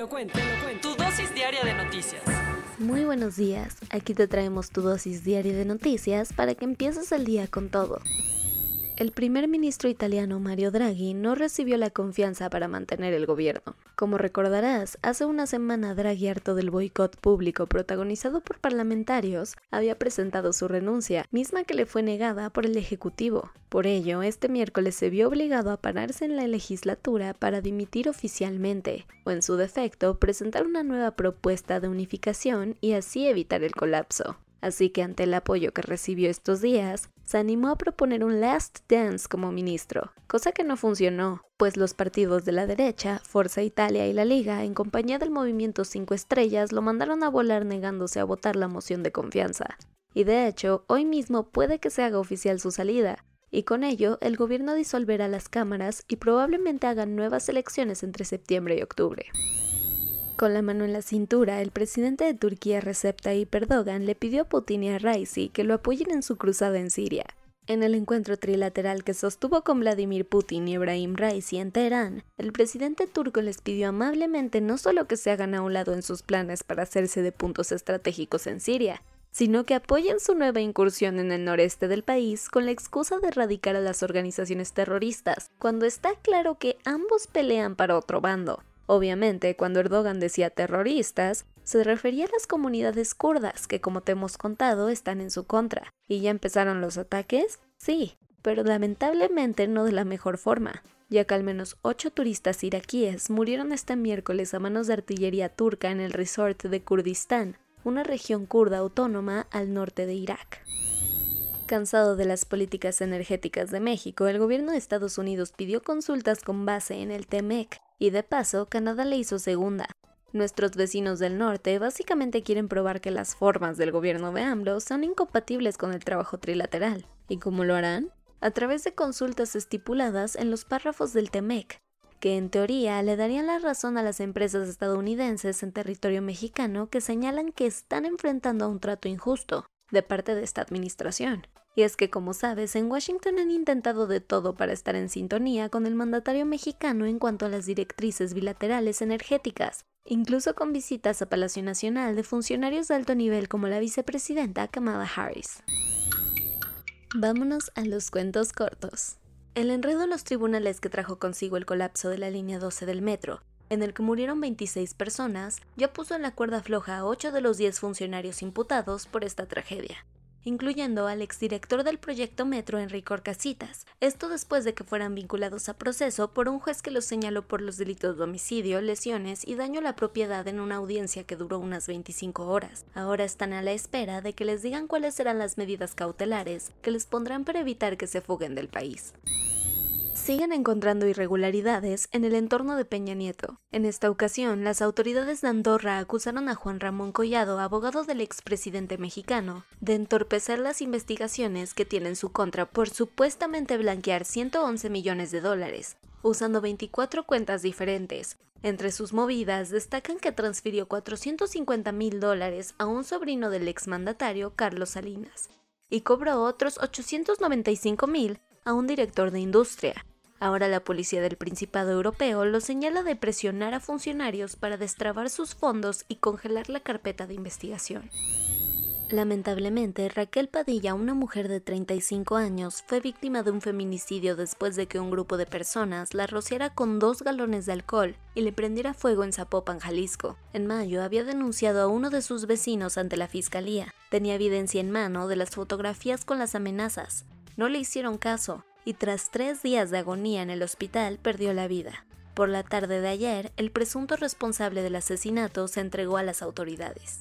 Te lo cuento, te lo cuento. Tu dosis diaria de noticias. Muy buenos días, aquí te traemos tu dosis diaria de noticias para que empieces el día con todo. El primer ministro italiano Mario Draghi no recibió la confianza para mantener el gobierno. Como recordarás, hace una semana Draghi, harto del boicot público protagonizado por parlamentarios, había presentado su renuncia, misma que le fue negada por el Ejecutivo. Por ello, este miércoles se vio obligado a pararse en la legislatura para dimitir oficialmente, o en su defecto, presentar una nueva propuesta de unificación y así evitar el colapso. Así que ante el apoyo que recibió estos días, se animó a proponer un last dance como ministro, cosa que no funcionó, pues los partidos de la derecha, Forza Italia y la Liga, en compañía del movimiento 5 estrellas, lo mandaron a volar negándose a votar la moción de confianza. Y de hecho, hoy mismo puede que se haga oficial su salida, y con ello el gobierno disolverá las cámaras y probablemente hagan nuevas elecciones entre septiembre y octubre. Con la mano en la cintura, el presidente de Turquía Recep Tayyip Erdogan le pidió a Putin y a Raisi que lo apoyen en su cruzada en Siria. En el encuentro trilateral que sostuvo con Vladimir Putin y Ebrahim Raisi en Teherán, el presidente turco les pidió amablemente no solo que se hagan a un lado en sus planes para hacerse de puntos estratégicos en Siria, sino que apoyen su nueva incursión en el noreste del país con la excusa de erradicar a las organizaciones terroristas, cuando está claro que ambos pelean para otro bando. Obviamente, cuando Erdogan decía terroristas, se refería a las comunidades kurdas que, como te hemos contado, están en su contra. ¿Y ya empezaron los ataques? Sí, pero lamentablemente no de la mejor forma, ya que al menos ocho turistas iraquíes murieron este miércoles a manos de artillería turca en el resort de Kurdistán, una región kurda autónoma al norte de Irak. Cansado de las políticas energéticas de México, el gobierno de Estados Unidos pidió consultas con base en el TEMEC, y de paso Canadá le hizo segunda. Nuestros vecinos del norte básicamente quieren probar que las formas del gobierno de AMLO son incompatibles con el trabajo trilateral. ¿Y cómo lo harán? A través de consultas estipuladas en los párrafos del TEMEC, que en teoría le darían la razón a las empresas estadounidenses en territorio mexicano que señalan que están enfrentando a un trato injusto de parte de esta administración. Y es que, como sabes, en Washington han intentado de todo para estar en sintonía con el mandatario mexicano en cuanto a las directrices bilaterales energéticas, incluso con visitas a Palacio Nacional de funcionarios de alto nivel como la vicepresidenta Kamala Harris. Vámonos a los cuentos cortos. El enredo en los tribunales que trajo consigo el colapso de la línea 12 del metro, en el que murieron 26 personas, ya puso en la cuerda floja a 8 de los 10 funcionarios imputados por esta tragedia incluyendo al exdirector del proyecto Metro Enrique Orcasitas, esto después de que fueran vinculados a proceso por un juez que los señaló por los delitos de homicidio, lesiones y daño a la propiedad en una audiencia que duró unas 25 horas. Ahora están a la espera de que les digan cuáles serán las medidas cautelares que les pondrán para evitar que se fuguen del país siguen encontrando irregularidades en el entorno de Peña Nieto. En esta ocasión, las autoridades de Andorra acusaron a Juan Ramón Collado, abogado del expresidente mexicano, de entorpecer las investigaciones que tienen su contra por supuestamente blanquear 111 millones de dólares, usando 24 cuentas diferentes. Entre sus movidas destacan que transfirió 450 mil dólares a un sobrino del exmandatario Carlos Salinas y cobró otros 895 mil a un director de industria. Ahora la policía del Principado Europeo lo señala de presionar a funcionarios para destrabar sus fondos y congelar la carpeta de investigación. Lamentablemente, Raquel Padilla, una mujer de 35 años, fue víctima de un feminicidio después de que un grupo de personas la rociara con dos galones de alcohol y le prendiera fuego en Zapopan, Jalisco. En mayo había denunciado a uno de sus vecinos ante la fiscalía. Tenía evidencia en mano de las fotografías con las amenazas. No le hicieron caso y tras tres días de agonía en el hospital perdió la vida. Por la tarde de ayer, el presunto responsable del asesinato se entregó a las autoridades.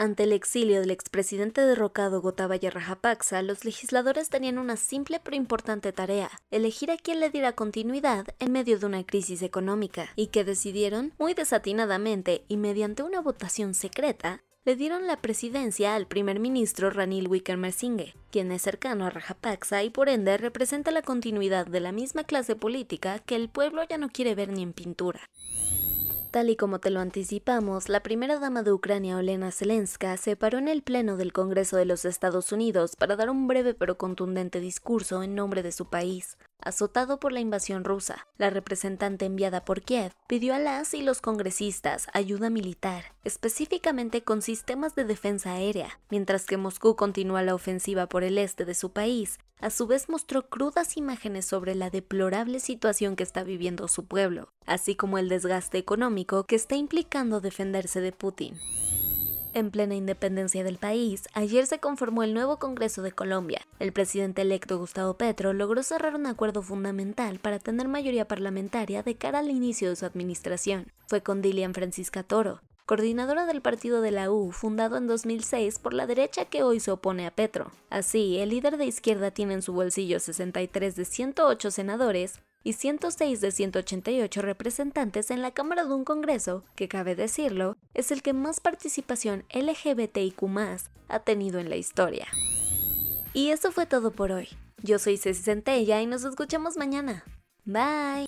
Ante el exilio del expresidente derrocado Gotabaya Rajapaksa, los legisladores tenían una simple pero importante tarea, elegir a quien le diera continuidad en medio de una crisis económica, y que decidieron, muy desatinadamente y mediante una votación secreta, le dieron la presidencia al primer ministro Ranil Wickremesinghe, quien es cercano a Rajapaksa y por ende representa la continuidad de la misma clase política que el pueblo ya no quiere ver ni en pintura. Tal y como te lo anticipamos, la primera dama de Ucrania, Olena Zelenska, se paró en el Pleno del Congreso de los Estados Unidos para dar un breve pero contundente discurso en nombre de su país. Azotado por la invasión rusa, la representante enviada por Kiev pidió a las y los congresistas ayuda militar, específicamente con sistemas de defensa aérea, mientras que Moscú continúa la ofensiva por el este de su país. A su vez mostró crudas imágenes sobre la deplorable situación que está viviendo su pueblo, así como el desgaste económico que está implicando defenderse de Putin. En plena independencia del país, ayer se conformó el nuevo Congreso de Colombia. El presidente electo Gustavo Petro logró cerrar un acuerdo fundamental para tener mayoría parlamentaria de cara al inicio de su administración. Fue con Dilian Francisca Toro, coordinadora del partido de la U, fundado en 2006 por la derecha que hoy se opone a Petro. Así, el líder de izquierda tiene en su bolsillo 63 de 108 senadores y 106 de 188 representantes en la Cámara de un Congreso que, cabe decirlo, es el que más participación LGBTIQ ha tenido en la historia. Y eso fue todo por hoy. Yo soy Ceci Centella y nos escuchamos mañana. Bye.